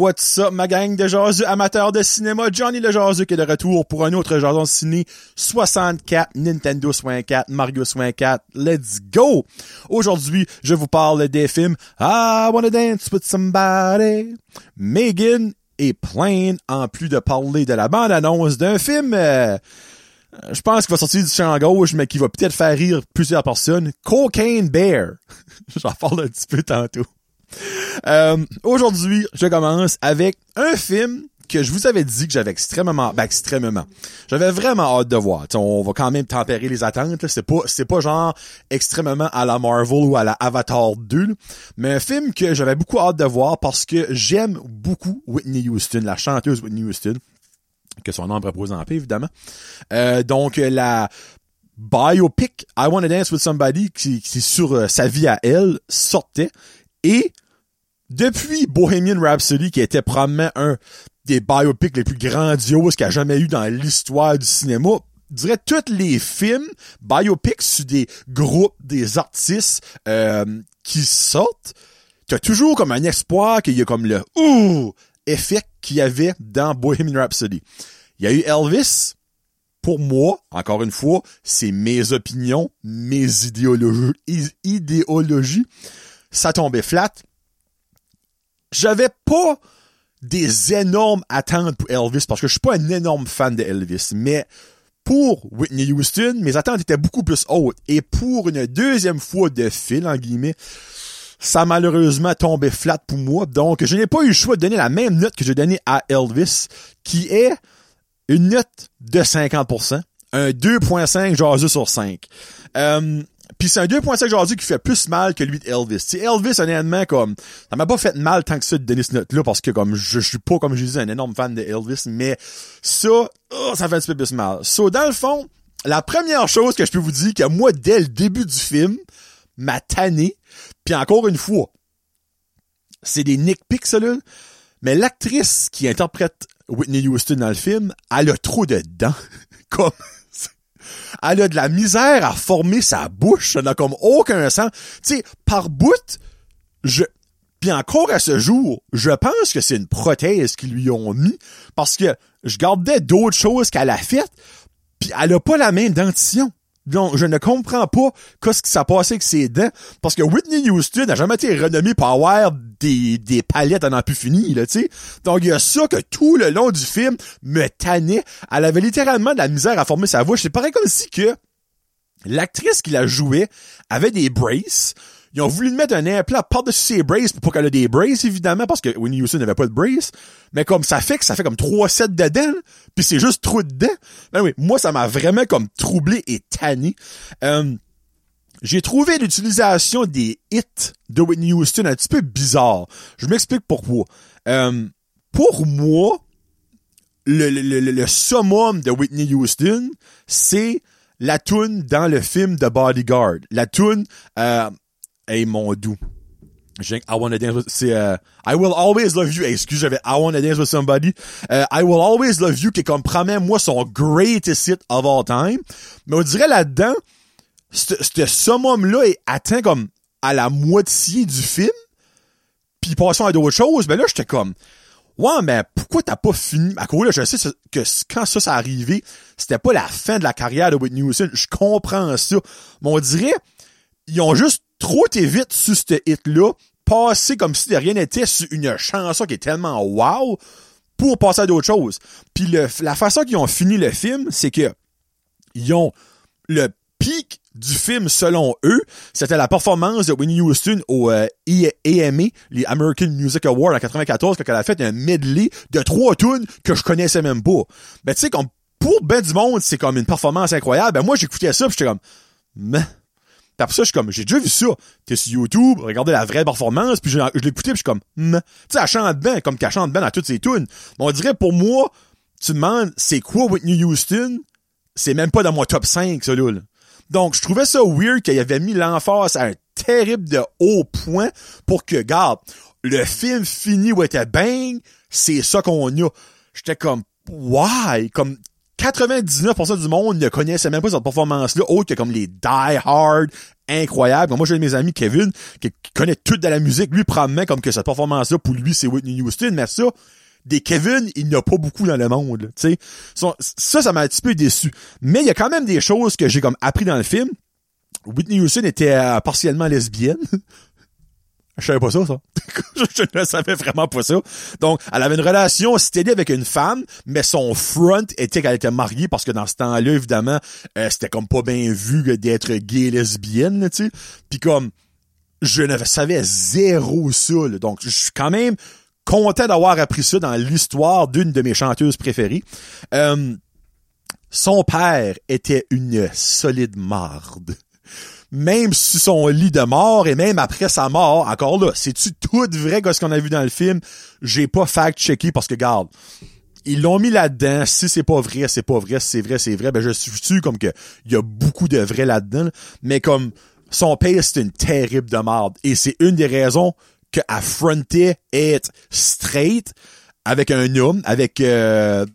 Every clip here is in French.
What's up, ma gang de jaseux amateurs de cinéma? Johnny le jaseux qui est de retour pour un autre jason ciné 64, Nintendo 64, Mario 64. Let's go! Aujourd'hui, je vous parle des films I Wanna Dance With Somebody, Megan et Plain, en plus de parler de la bande-annonce d'un film... Euh, je pense qu'il va sortir du champ gauche, mais qui va peut-être faire rire plusieurs personnes. Cocaine Bear. J'en parle un petit peu tantôt. Euh, aujourd'hui, je commence avec un film que je vous avais dit que j'avais extrêmement, ben extrêmement, j'avais vraiment hâte de voir. on va quand même tempérer les attentes. C'est pas, c'est pas genre extrêmement à la Marvel ou à la Avatar 2, mais un film que j'avais beaucoup hâte de voir parce que j'aime beaucoup Whitney Houston, la chanteuse Whitney Houston que son nom repose en évidemment. Euh, donc, la biopic I Wanna Dance With Somebody, qui, qui sur euh, sa vie à elle, sortait. Et depuis Bohemian Rhapsody, qui était probablement un des biopics les plus grandioses qu'il y a jamais eu dans l'histoire du cinéma, je dirais tous les films biopics sur des groupes, des artistes euh, qui sortent, t'as toujours comme un espoir qu'il y a comme le ouh effet qu'il y avait dans Bohemian Rhapsody. Il y a eu Elvis. Pour moi, encore une fois, c'est mes opinions, mes idéologies, idéologies. Ça tombait flat. J'avais pas des énormes attentes pour Elvis parce que je suis pas un énorme fan de Elvis, mais pour Whitney Houston, mes attentes étaient beaucoup plus hautes. Et pour une deuxième fois de fil, en guillemets, ça malheureusement tombé flat pour moi. Donc, je n'ai pas eu le choix de donner la même note que j'ai donnée à Elvis, qui est une note de 50%, un 2.5 jaseux sur 5. Euh, puis c'est un 2.5 jaseux qui fait plus mal que lui de Elvis. Elvis, honnêtement, comme, ça m'a pas fait mal tant que ça de cette note-là, parce que comme, je, suis pas, comme je disais, un énorme fan de Elvis, mais ça, oh, ça fait un petit peu plus mal. So, dans le fond, la première chose que je peux vous dire, que moi, dès le début du film, m'a tanné, puis encore une fois, c'est des Nick ça là, mais l'actrice qui interprète Whitney Houston dans le film, elle a trop de dents. comme, elle a de la misère à former sa bouche. Ça n'a comme aucun sens. Tu sais, par bout, je, puis encore à ce jour, je pense que c'est une prothèse qu'ils lui ont mis parce que je gardais d'autres choses qu'elle a faites, puis elle a pas la même dentition. Donc, je ne comprends pas qu'est-ce qui s'est passé avec ses dents. Parce que Whitney Houston n'a jamais été renommée pour avoir des, des palettes à n'en plus fini, là, tu sais. Donc, il y a ça que tout le long du film me tannait. Elle avait littéralement de la misère à former sa voix. C'est pareil comme si que l'actrice qui la jouait avait des braces. Ils ont voulu mettre un implant par-dessus ses braces pour qu'elle ait des braces, évidemment, parce que Winnie Houston n'avait pas de braces. Mais comme ça fait que ça fait comme trois sets dedans, puis c'est juste trop dedans. Ben oui, moi, ça m'a vraiment comme troublé et tanné. Euh, j'ai trouvé l'utilisation des hits de Whitney Houston un petit peu bizarre. Je m'explique pourquoi. Euh, pour moi, le, le, le, summum de Whitney Houston, c'est la tune dans le film de Bodyguard. La tune euh, Hey, mon doux. I wanna dance with, c'est, uh, I will always love you. excuse, j'avais I wanna dance with somebody. Uh, I will always love you, qui est comme, moi, son greatest hit of all time. Mais on dirait là-dedans, ce summum-là est atteint comme à la moitié du film. Puis passons à d'autres choses. Mais là, j'étais comme, ouais, mais pourquoi t'as pas fini? À cause là, je sais que quand ça, s'est arrivé, c'était pas la fin de la carrière de Whitney Houston. Je comprends ça. Mais on dirait, ils ont juste trop été vite sur ce hit-là, passer comme si de rien n'était sur une chanson qui est tellement wow pour passer à d'autres choses. Puis la façon qu'ils ont fini le film, c'est que ils ont le pic du film selon eux, c'était la performance de Winnie Houston au euh, AMA, les American Music Awards en 94, quand elle a fait un medley de trois tunes que je connaissais même pas. Ben tu sais, comme pour ben du monde, c'est comme une performance incroyable. Ben moi j'écoutais ça, j'étais comme, mais puis après ça, je suis comme, j'ai déjà vu ça. T'es sur YouTube, regardez la vraie performance, puis je, je l'écoutais, puis je suis comme, hmm. tu sais, elle chante bien, comme qu'elle chante bien dans toutes ses tunes. On dirait, pour moi, tu demandes, c'est quoi Whitney Houston? C'est même pas dans mon top 5, ça, là. Donc, je trouvais ça weird qu'il avait mis l'emphase à un terrible de haut point pour que, garde, le film fini où était bang, c'est ça qu'on a. J'étais comme, why? Comme, 99% du monde ne connaissait même pas cette performance-là, autre que comme les Die Hard incroyables. Moi, j'ai mes amis Kevin, qui, connaît tout de la musique. Lui, probablement comme que cette performance-là, pour lui, c'est Whitney Houston, mais ça, des Kevin, il n'y a pas beaucoup dans le monde. Tu sais, ça, ça m'a un petit peu déçu. Mais il y a quand même des choses que j'ai comme appris dans le film. Whitney Houston était euh, partiellement lesbienne. Je savais pas ça, ça. je ne savais vraiment pas ça. Donc, elle avait une relation stédée avec une femme, mais son front était qu'elle était mariée parce que dans ce temps-là, évidemment, euh, c'était comme pas bien vu d'être gay lesbienne, tu sais. Puis comme, je ne savais zéro ça, Donc, je suis quand même content d'avoir appris ça dans l'histoire d'une de mes chanteuses préférées. Euh, son père était une solide marde même sur son lit de mort et même après sa mort, encore là, c'est-tu tout vrai que ce qu'on a vu dans le film? J'ai pas fact-checké parce que, garde, ils l'ont mis là-dedans. Si c'est pas vrai, c'est pas vrai. Si c'est vrai, c'est vrai. Ben, je suis sûr comme que il y a beaucoup de vrai là-dedans. Mais comme son père, c'est une terrible de merde. Et c'est une des raisons que affronter être straight avec un homme, avec euh,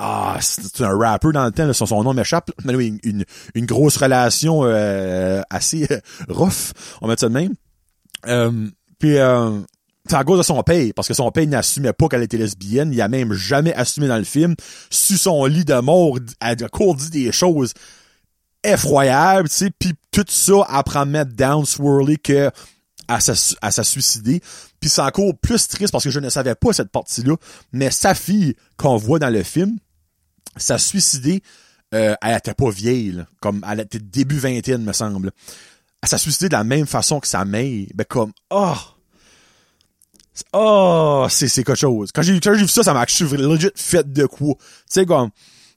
ah, c'est un rapper dans le temps, son, nom m'échappe, mais une, une, grosse relation euh, assez euh, rough, on va mettre ça de même. Euh, puis euh, c'est à cause de son père, parce que son père n'assumait pas qu'elle était lesbienne, il a même jamais assumé dans le film. Sur son lit de mort, elle a court dit des choses effroyables, tu sais, puis tout ça après mettre down Swirly que à sa, suicider. Puis c'est encore plus triste parce que je ne savais pas cette partie-là, mais sa fille qu'on voit dans le film, sa suicidé, euh, elle était pas vieille, comme elle était début vingtaine, me semble. Elle s'est suicidé de la même façon que sa mère. Ben comme, oh! Oh, c'est, quelque chose. Quand j'ai, vu ça, ça m'a legit fait de quoi. Tu sais, comme,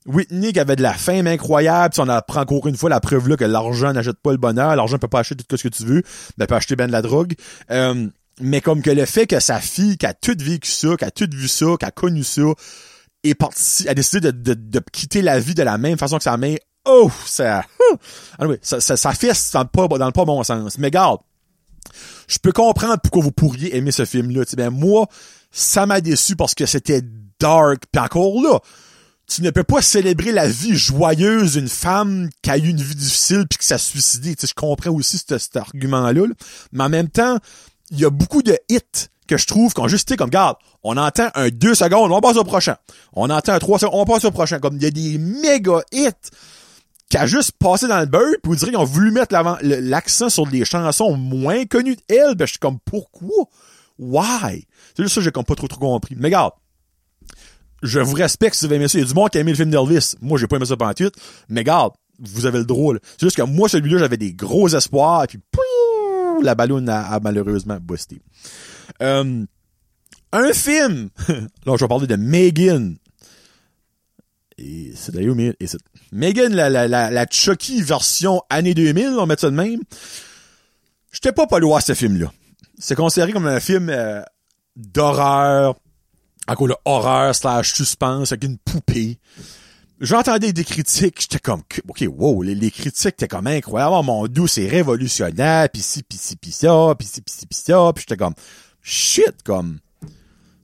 Whitney qui avait de la faim incroyable, on apprend encore une fois la preuve là que l'argent n'achète pas le bonheur, l'argent peut pas acheter tout ce que tu veux, mais peut acheter ben de la drogue. Euh, mais comme que le fait que sa fille, qui a tout vécu ça, qui a tout vu ça, qui a connu ça, est parti, a décidé de, de, quitter la vie de la même façon que sa mère, oh, ça, anyway, ça, ça, ça fait dans le, pas, dans le pas bon sens. Mais garde, je peux comprendre pourquoi vous pourriez aimer ce film-là. Ben, moi, ça m'a déçu parce que c'était dark. Puis encore là, tu ne peux pas célébrer la vie joyeuse d'une femme qui a eu une vie difficile puis qui s'est suicidée. Tu sais, je comprends aussi cet, argument-là. Mais en même temps, il y a beaucoup de hits que je trouve qu'on juste, comme, garde, on entend un deux secondes, on passe au prochain. On entend un trois secondes, on passe au prochain. Comme, il y a des méga hits qui a juste passé dans le beurre, puis vous direz qu'ils ont voulu mettre l'accent sur des chansons moins connues d'elle. Ben, je suis comme, pourquoi? Why? C'est juste ça j'ai comme pas trop trop compris. Mais regarde, je vous respecte si vous avez aimé ça. Il y a du monde qui a aimé le film d'Elvis. Moi, j'ai pas aimé ça pendant tout. Mais regarde, vous avez le droit. C'est juste que moi, celui-là, j'avais des gros espoirs, et puis la ballonne a, malheureusement busté. Euh, un film. Là, je vais parler de Megan. Et c'est d'ailleurs Megan, la, la, la, la Chucky version année 2000, on met ça de même. J'étais pas pas loin ce film-là. C'est considéré comme un film euh, d'horreur, à cause de horreur slash suspense avec une poupée. J'entendais des critiques, j'étais comme, ok, wow, les, critiques étaient comme incroyables, oh, mon doux, c'est révolutionnaire, pis ci, pis ci, pis ça, pis ci, pis ci, pis ça, pis j'étais comme, shit, comme,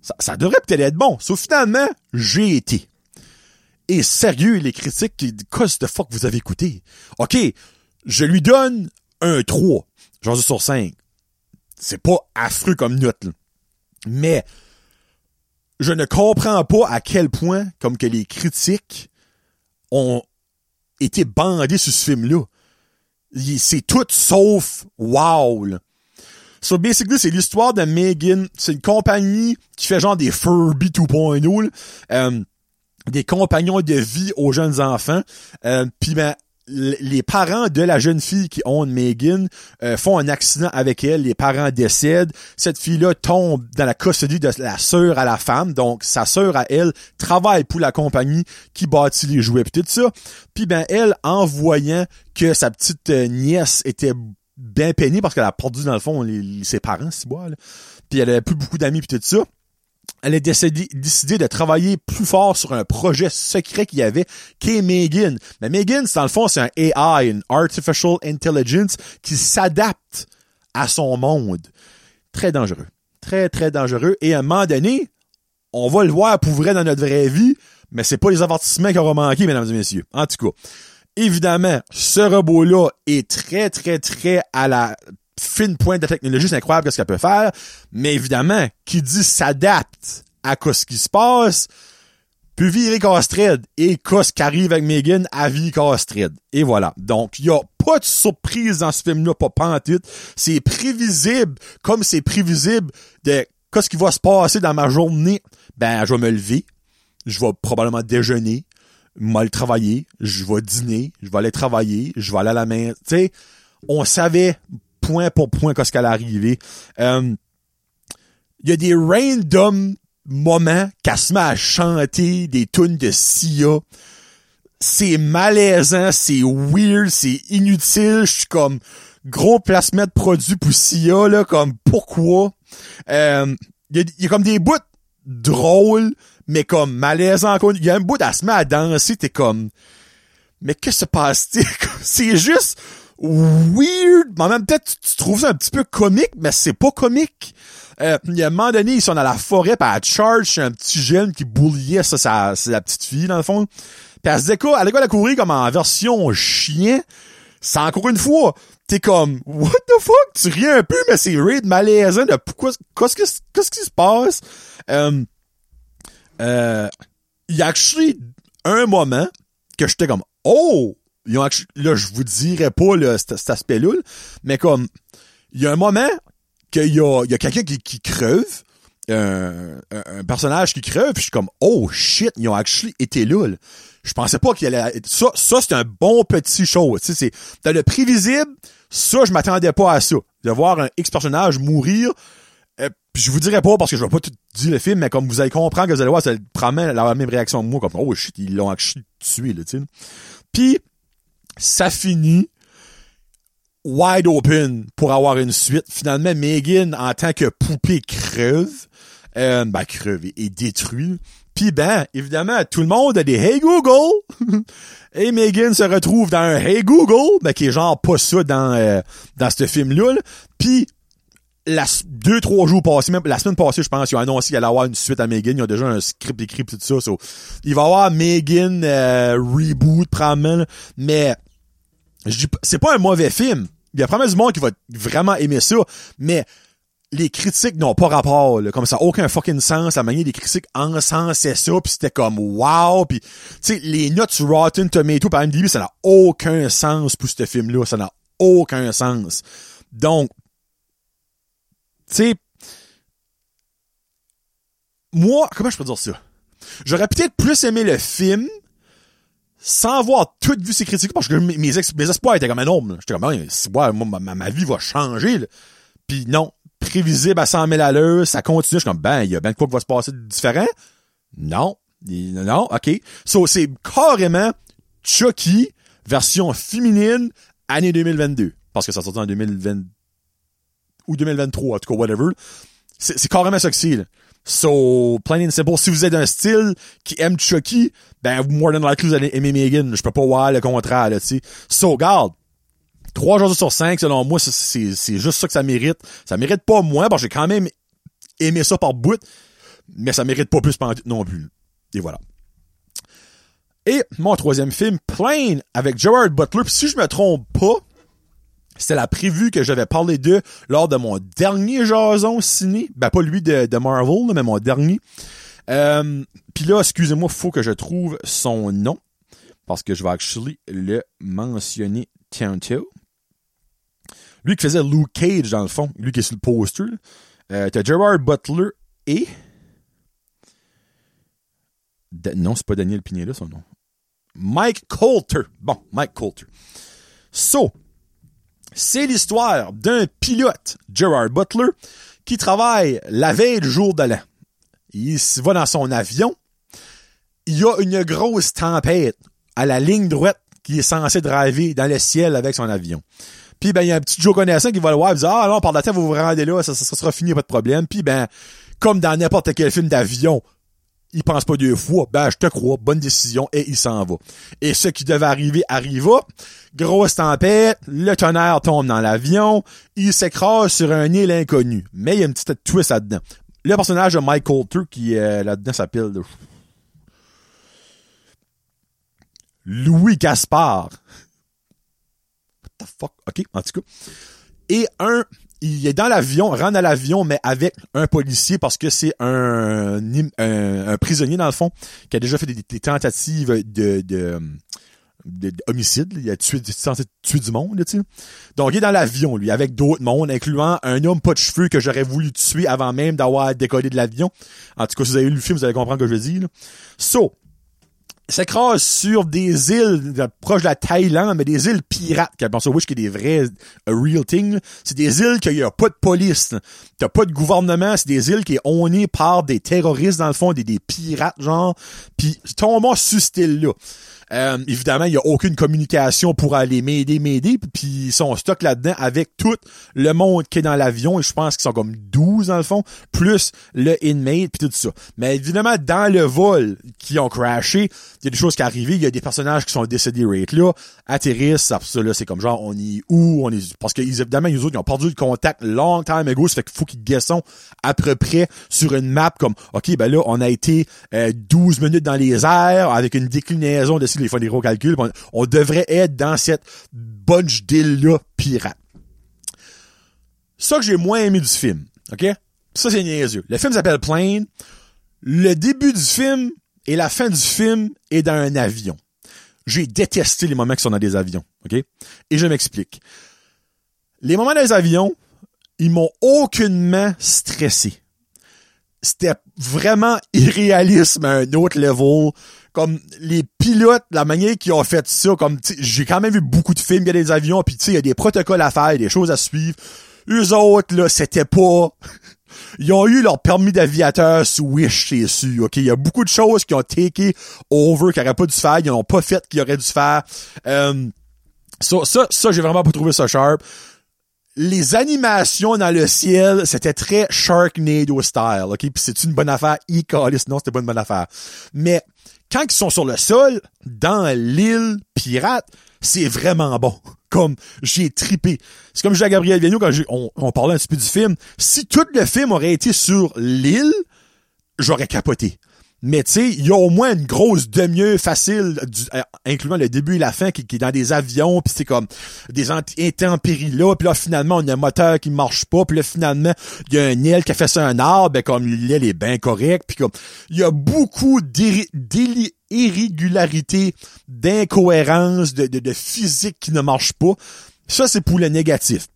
ça, ça devrait peut-être être bon. Sauf finalement, j'ai été. Et sérieux, les critiques, qu'est-ce de fuck vous avez écouté? Ok, je lui donne un 3, genre sur 5. C'est pas affreux comme note, là. Mais, je ne comprends pas à quel point, comme que les critiques ont été bandés sur ce film-là. C'est tout sauf wow. Là. So basically, c'est l'histoire de Megan. C'est une compagnie qui fait genre des Furby 2.0, euh, des compagnons de vie aux jeunes enfants. Euh, Puis ben, les parents de la jeune fille qui ont Megan euh, font un accident avec elle, les parents décèdent, cette fille-là tombe dans la custody de la sœur à la femme, donc sa sœur à elle travaille pour la compagnie qui bâtit les jouets puis tout ça. Puis ben elle, en voyant que sa petite euh, nièce était bien peinée parce qu'elle a perdu dans le fond ses parents, si bois, puis elle avait plus beaucoup d'amis puis tout ça, elle a décidé, de travailler plus fort sur un projet secret qu'il y avait, qui est Megan. Mais Megan, dans le fond, c'est un AI, une Artificial Intelligence, qui s'adapte à son monde. Très dangereux. Très, très dangereux. Et à un moment donné, on va le voir pour vrai dans notre vraie vie, mais c'est pas les avertissements qui auront manqué, mesdames et messieurs. En tout cas, évidemment, ce robot-là est très, très, très à la fine pointe de technologie, c'est incroyable ce qu'elle peut faire, mais évidemment, qui dit s'adapte à ce qui se passe, peut virer Castred et ce qui arrive avec Megan? À vie Castred. Et voilà. Donc, il y a pas de surprise dans ce film-là, pas pantoute. C'est prévisible, comme c'est prévisible de qu'est-ce qui va se passer dans ma journée. Ben, je vais me lever, je vais probablement déjeuner, mal travailler, je vais dîner, je vais aller travailler, je vais aller à la main. Tu sais, on savait point pour point qu'est-ce qu'elle arrivait. Euh, il y a des random moments qu'elle se met à chanter des tunes de Sia. C'est malaisant, c'est weird, c'est inutile. Je suis comme gros placement de produits pour Sia, là, comme pourquoi? Euh, il y, a comme des bouts drôles, mais comme malaisant. Il y a un bout, elle se met à danser, t'es comme... Mais qui se passe? c'est juste weird, mais même temps, tu, trouves ça un petit peu comique, mais c'est pas comique. Euh, il y a un moment donné, ils sont dans la forêt, pis elle charge un petit jeune qui bouliait ça, c'est la petite fille, dans le fond. Pis elle se quoi, elle a courir comme en version chien. C'est encore une fois, t'es comme, what the fuck? Tu ris un peu, mais c'est raid malaisant de pourquoi, qu'est-ce que, qui se passe? Euh, euh, il y a actually un moment que j'étais comme, oh! là, je vous dirais pas là, cet, aspect-là, mais comme, il y a un moment qu'il y a, y a quelqu'un qui, qui creve, un, un, personnage qui creve, puis je suis comme, oh shit, ils ont actually été là. Je pensais pas qu'il allait... Ça, ça c'est un bon petit show. Tu sais, c'est dans le prévisible, ça, je m'attendais pas à ça. De voir un X-personnage mourir, euh, je vous dirais pas parce que je vais pas tout dire le film, mais comme vous allez comprendre que vous allez voir, ça promène la même réaction que moi, comme oh shit, ils l'ont tué, là, tu. Puis ça finit wide open pour avoir une suite. Finalement, Megan, en tant que poupée, creve. Euh, ben, creve et détruit. Puis ben, évidemment, tout le monde a des Hey Google! et Megan se retrouve dans un Hey Google, ben, qui est genre pas ça dans, euh, dans ce film-là. Puis la, deux, trois jours passés, même la semaine passée, je pense, ils ont annoncé qu'il allait avoir une suite à Megan. Ils ont déjà un script écrit tout ça. il va y avoir Megan euh, reboot, probablement. Mais c'est pas un mauvais film. Il y a probablement du monde qui va vraiment aimer ça, mais les critiques n'ont pas rapport, comme ça, aucun fucking sens, la manière des critiques encensaient ça, puis c'était comme wow, puis tu sais, les notes Rotten Tomato par MDB, ça n'a aucun sens pour ce film-là, ça n'a aucun sens. Donc, sais, moi, comment je peux dire ça? J'aurais peut-être plus aimé le film sans avoir tout vu ses critiques, parce que mes, espoirs étaient comme énormes. J'étais comme, ouais, moi, ma, vie va changer. Puis non, prévisible à 100 000 à l'heure, ça continue. Je suis comme, ben, il y a bien quoi qui va se passer de différent. Non. Non, ok. So, c'est carrément Chucky, version féminine, année 2022. Parce que ça sortit en 2020, ou 2023, en tout cas, whatever. C'est carrément ça que c'est, So, plain and simple, si vous êtes d'un style qui aime Chucky, ben, more than likely, vous allez aimer Megan. Je peux pas voir le contraire, là, tu sais. So, garde. Trois jours sur cinq, selon moi, c'est, juste ça que ça mérite. Ça mérite pas moins, parce que j'ai quand même aimé ça par bout, mais ça mérite pas plus non plus. Et voilà. Et mon troisième film, Plane, avec Gerard Butler. Puis si je me trompe pas, c'était la prévue que j'avais parlé d'eux lors de mon dernier jason ciné. Ben, pas lui de, de Marvel, mais mon dernier. Euh, Puis là, excusez-moi, faut que je trouve son nom. Parce que je vais actually le mentionner tantôt. Lui qui faisait Luke Cage, dans le fond. Lui qui est sur le poster. Euh, T'as Gerard Butler et... non, c'est pas Daniel Pineda, son nom. Mike Coulter. Bon, Mike Coulter. So, c'est l'histoire d'un pilote, Gerard Butler, qui travaille la veille du jour de l'an. Il va dans son avion. Il y a une grosse tempête à la ligne droite qui est censé driver dans le ciel avec son avion. Puis ben il y a un petit Joe connaissant qui va le voir et dit Ah non, par la tête, vous vous rendez là, ça sera fini, pas de problème. Puis ben, comme dans n'importe quel film d'avion, il pense pas deux fois. Ben, je te crois, bonne décision, et il s'en va. Et ce qui devait arriver arriva. Grosse tempête, le tonnerre tombe dans l'avion, il s'écrase sur un île inconnu. Mais il y a une petite twist là-dedans. Le personnage de Mike Coulter, qui euh, là-dedans s'appelle... Louis Gaspard. What the fuck? OK, en tout cas. Et un, il est dans l'avion, rentre dans l'avion, mais avec un policier parce que c'est un, un, prisonnier, dans le fond, qui a déjà fait des, tentatives de, de, de, homicide. Il a tué, tuer du monde, tu. Donc, il est dans l'avion, lui, avec d'autres mondes, incluant un homme pas de cheveux que j'aurais voulu tuer avant même d'avoir décollé de l'avion. En tout cas, si vous avez lu le film, vous allez comprendre ce que je dis, là. So, s'écrase sur des îles proches de la Thaïlande, mais des îles pirates, qui ça, oui, qui est des vrais a real thing. C'est des îles qu'il y a pas de police, t'as pas de gouvernement, c'est des îles qui est onées par des terroristes dans le fond, des, des pirates genre. Puis tombons sur cette île-là. Euh, évidemment, il n'y a aucune communication pour aller m'aider, m'aider, puis ils sont stock là-dedans avec tout le monde qui est dans l'avion, et je pense qu'ils sont comme 12 dans le fond, plus le inmate, puis tout ça. Mais évidemment, dans le vol qui ont crashé, il y a des choses qui arrivent, il y a des personnages qui sont décédés right là, atterrissent, ça, ça là, c'est comme genre, on est où, on est, parce que évidemment, les autres, ils ont perdu le contact long time ago, ça fait qu'il faut qu'ils guessent à peu près sur une map comme, ok, ben là, on a été 12 euh, minutes dans les airs avec une déclinaison de les fois des gros calculs, on, devrait être dans cette bunch d'îles-là pirate. Ça que j'ai moins aimé du film, ok? Ça, c'est niaiseux. Le film s'appelle Plane. Le début du film et la fin du film est dans un avion. J'ai détesté les moments qui sont dans des avions, ok? Et je m'explique. Les moments dans les avions, ils m'ont aucunement stressé. C'était vraiment irréaliste à un autre level comme les pilotes, la manière qu'ils ont fait ça, comme j'ai quand même vu beaucoup de films, il y a des avions, puis tu sais, il y a des protocoles à faire, des choses à suivre. Eux autres, là, c'était pas. Ils ont eu leur permis d'aviateur sous Wish, c'est sûr. OK, il y a beaucoup de choses qui ont take over, qui n'auraient pas dû faire, ils n'ont pas fait qu'ils auraient dû faire. Euh, ça, ça, ça j'ai vraiment pas trouvé ça sharp. Les animations dans le ciel, c'était très Sharknado style, OK? Puis c'est une bonne affaire? e non, c'était pas une bonne affaire. Mais quand ils sont sur le sol, dans l'île pirate, c'est vraiment bon. Comme j'ai tripé. C'est comme je disais à Gabriel Vigneault quand on, on, parlait un petit peu du film. Si tout le film aurait été sur l'île, j'aurais capoté. Mais tu sais, il y a au moins une grosse demi-heure facile, euh, incluant le début et la fin, qui, est dans des avions, puis c'est comme des intempéries là, puis là finalement on a un moteur qui marche pas, puis là finalement il y a un aile qui a fait ça un arbre, ben comme l'aile est bien correcte, puis comme il y a beaucoup d'irrégularités, d'incohérences, de, de, de physique qui ne marche pas. Ça c'est pour le négatif.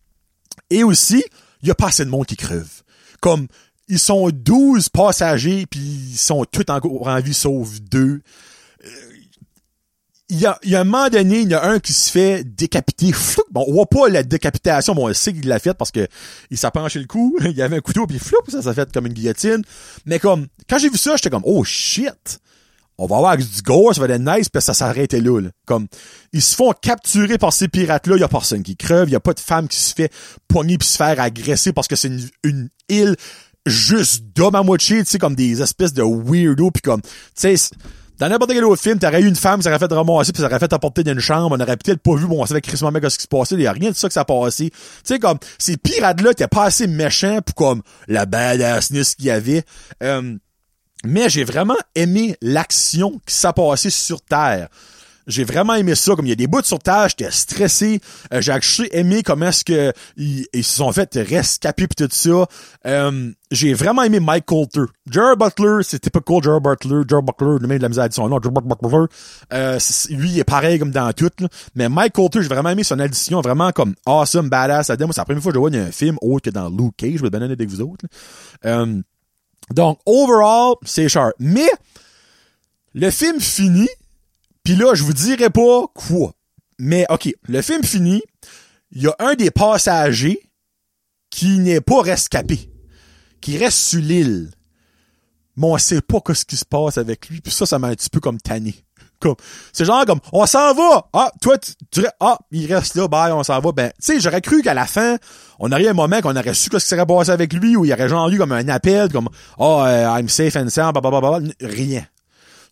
Et aussi, il y a pas assez de monde qui creve. Comme ils sont 12 passagers, puis ils sont tous en vie, sauf deux. Il y, a, y a un moment donné, il y a un qui se fait décapiter. Bon, on voit pas la décapitation, bon, on sait qu'il l'a fait parce que il s'est penché le cou, il y avait un couteau, puis floup, ça s'est fait comme une guillotine. Mais comme, quand j'ai vu ça, j'étais comme, oh shit! On va avoir du gore, ça va être nice, puis ça s'arrêtait là, là. Comme, ils se font capturer par ces pirates-là, il y a personne qui crève, il y a pas de femme qui se fait poigner puis se faire agresser parce que c'est une, une île juste d'hommes à moitié, tu sais, comme des espèces de weirdo, puis comme, tu sais, dans n'importe quel autre film, t'aurais eu une femme qui s'aurait fait ramasser puis ça aurait fait apporter d'une chambre, on aurait peut-être pas vu, bon, on savait Chris Mamet ce qui se passait, il y a rien de ça que ça passé. Tu sais, comme, ces pirates-là, t'es pas assez méchant pour comme, la badassness qu'il y avait. Euh, mais j'ai vraiment aimé l'action qui s'est passée sur Terre. J'ai vraiment aimé ça. Comme il y a des bouts sur Terre, j'étais stressé. Euh, j'ai aimé comment est-ce que ils, se sont fait rescaper pis tout ça. Euh, j'ai vraiment aimé Mike Coulter. Gerard Butler, c'était pas cool, Gerard Butler. Gerard Butler, le même de la misère à son nom. Butler. Euh, lui, il est pareil comme dans tout. Mais Mike Coulter, j'ai vraiment aimé son addition. Vraiment comme awesome, badass. Moi, c'est la première fois que je vois un film autre que dans Luke Cage. Je vais bien avec vous autres. Euh, donc, overall, c'est sharp. Mais, le film finit puis là, je vous dirai pas quoi. Mais OK, le film finit. Il y a un des passagers qui n'est pas rescapé, qui reste sur l'île. Mais on sait pas ce qui se passe avec lui. Puis ça, ça m'a un petit peu comme tanné. C'est genre comme, on s'en va! Ah, toi, tu dirais, ah, il reste là, bye, on s'en va. Ben, tu sais, j'aurais cru qu'à la fin, on aurait un moment qu'on aurait su ce qui serait passé avec lui, où il y aurait genre eu comme un appel, comme, oh, I'm safe and sound, blablabla. Rien.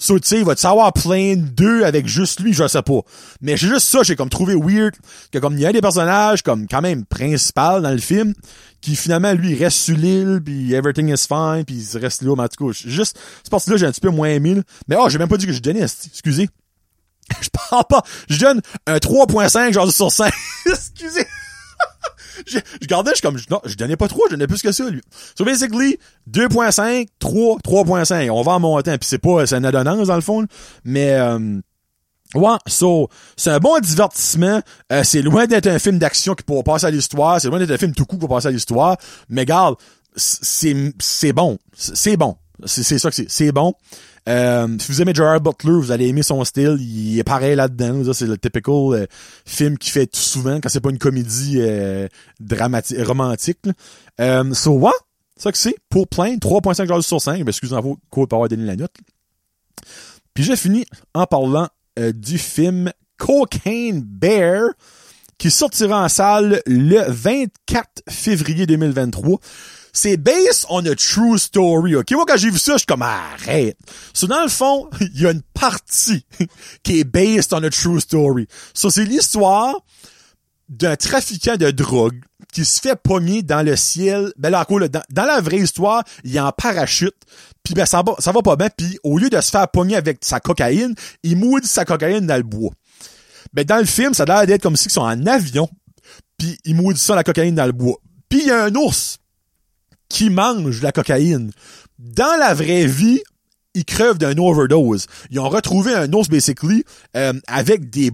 So, tu sais, il va te savoir plein deux avec juste lui, je sais pas. Mais c'est juste ça, j'ai comme trouvé weird que comme il y a des personnages comme quand même principal dans le film qui finalement lui reste sur l'île puis everything is fine puis il reste là en tout juste cette partie là j'ai un petit peu moins aimé là. mais oh j'ai même pas dit que je donnais excusez je parle pas. Je donne un 3.5 genre sur 5. Excusez. Je, je gardais, je comme, non, je donnais pas 3, je donnais plus que ça, lui. So basically, 2.5, 3, 3.5. On va en montant, puis c'est pas, c'est une adonnance dans le fond, mais, euh, Ouais, so, c'est un bon divertissement. Euh, c'est loin d'être un film d'action qui pourra passer à l'histoire. C'est loin d'être un film tout coup qui pourra passer à l'histoire. Mais regarde, c'est, c'est bon. C'est bon. C'est, ça que c'est. C'est bon. Euh, si vous aimez Gerard Butler, vous allez aimer son style. Il est pareil là-dedans. C'est le typical euh, film qu'il fait tout souvent quand c'est pas une comédie euh, dramatique, romantique. So, c'est ça que c'est. Pour plein, 3.5 sur 5. Ben, excusez-moi, pour avoir donné la note. Puis j'ai fini en parlant du film Cocaine Bear qui sortira en salle le 24 février 2023. C'est based on a true story, ok? Moi, quand j'ai vu ça, je suis comme, arrête. So, dans le fond, il y a une partie qui est based on a true story. So, c'est l'histoire d'un trafiquant de drogue qui se fait pogner dans le ciel. Ben là, dans, la vraie histoire, il est en parachute. Puis ben ça va, ça va pas bien. Puis au lieu de se faire pogner avec sa cocaïne, il mouille sa cocaïne dans le bois. Ben dans le film, ça a l'air d'être comme s'ils sont en avion. Puis il mouille ça la cocaïne dans le bois. Puis il y a un ours qui mange la cocaïne. Dans la vraie vie, il crève d'un overdose. Ils ont retrouvé un ours basically euh, avec des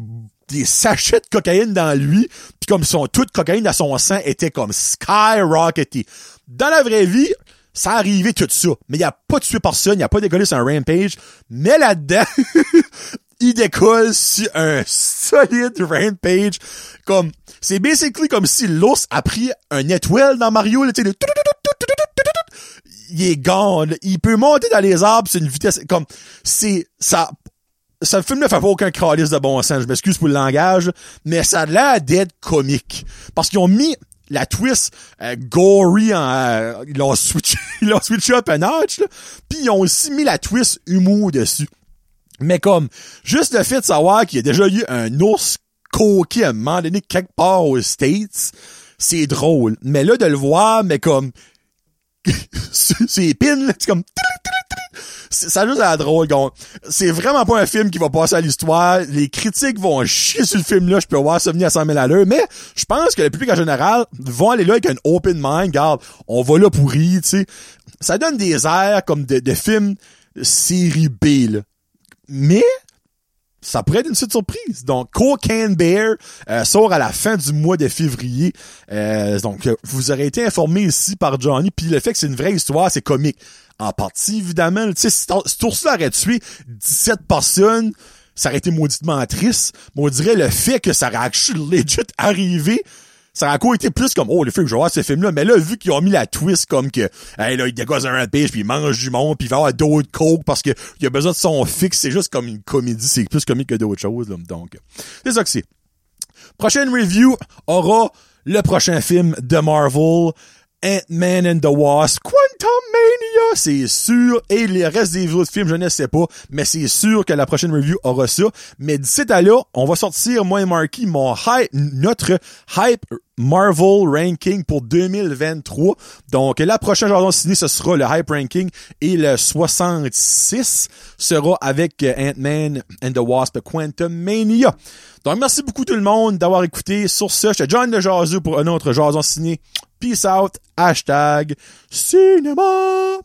des sachets de cocaïne dans lui, puis comme son toute cocaïne dans son sang était comme skyrockety. Dans la vraie vie, ça arrivait tout ça, mais il a pas tué personne, il a pas décollé sur un rampage, mais là-dedans, il décolle sur un solide rampage, comme, c'est basically comme si l'ours a pris un étoile dans Mario, tu sais, il est gone, il peut monter dans les arbres, c'est une vitesse, comme, c'est, ça, ce film ne fait pas aucun calice de bon sens. Je m'excuse pour le langage, mais ça a l'air d'être comique. Parce qu'ils ont mis la twist euh, gory en euh, ils l'ont switché ils l'ont switché up un notch puis ils ont aussi mis la twist humour dessus mais comme juste le fait de savoir qu'il y a déjà eu un ours coquille à un moment donné quelque part aux States c'est drôle mais là de le voir mais comme c'est pin c'est comme ça juste la drôle. C'est vraiment pas un film qui va passer à l'histoire. Les critiques vont chier sur le film-là. Je peux voir ça venir à 100 000 à l'heure. Mais je pense que le public en général vont aller là avec un open mind. Regarde, on va là pour rire, tu sais. Ça donne des airs comme de, de films série B, là. Mais ça pourrait être une suite surprise. Donc, Cocaine Bear euh, sort à la fin du mois de février. Euh, donc, vous aurez été informé ici par Johnny. Puis le fait que c'est une vraie histoire, c'est comique. En partie, évidemment. Tu sais, si ours-là aurait tué 17 personnes, ça aurait été mauditement triste. Mais on dirait le fait que ça aurait actually legit arrivé, ça a quoi été plus comme oh le film je vais voir ce film là mais là vu qu'ils ont mis la twist comme que hey là il dégosse un rampage puis il mange du monde puis il va avoir d'autres coke parce que il a besoin de son fixe c'est juste comme une comédie c'est plus comique que d'autres choses là. donc c'est ça que c'est prochaine review aura le prochain film de Marvel Ant-Man and the Wasp, Quantum Mania, c'est sûr. Et les restes des autres films, je ne sais pas, mais c'est sûr que la prochaine review aura ça. Mais d'ici là, on va sortir, moi et Marky, mon hype, notre hype Marvel Ranking pour 2023. Donc, la prochaine journée ciné, ce sera le Hype Ranking et le 66 sera avec Ant-Man and the Wasp Quantum Mania. Donc, merci beaucoup tout le monde d'avoir écouté. Sur ce, je te John de Jazu pour un autre Jason ciné. Peace out. Hashtag cinéma.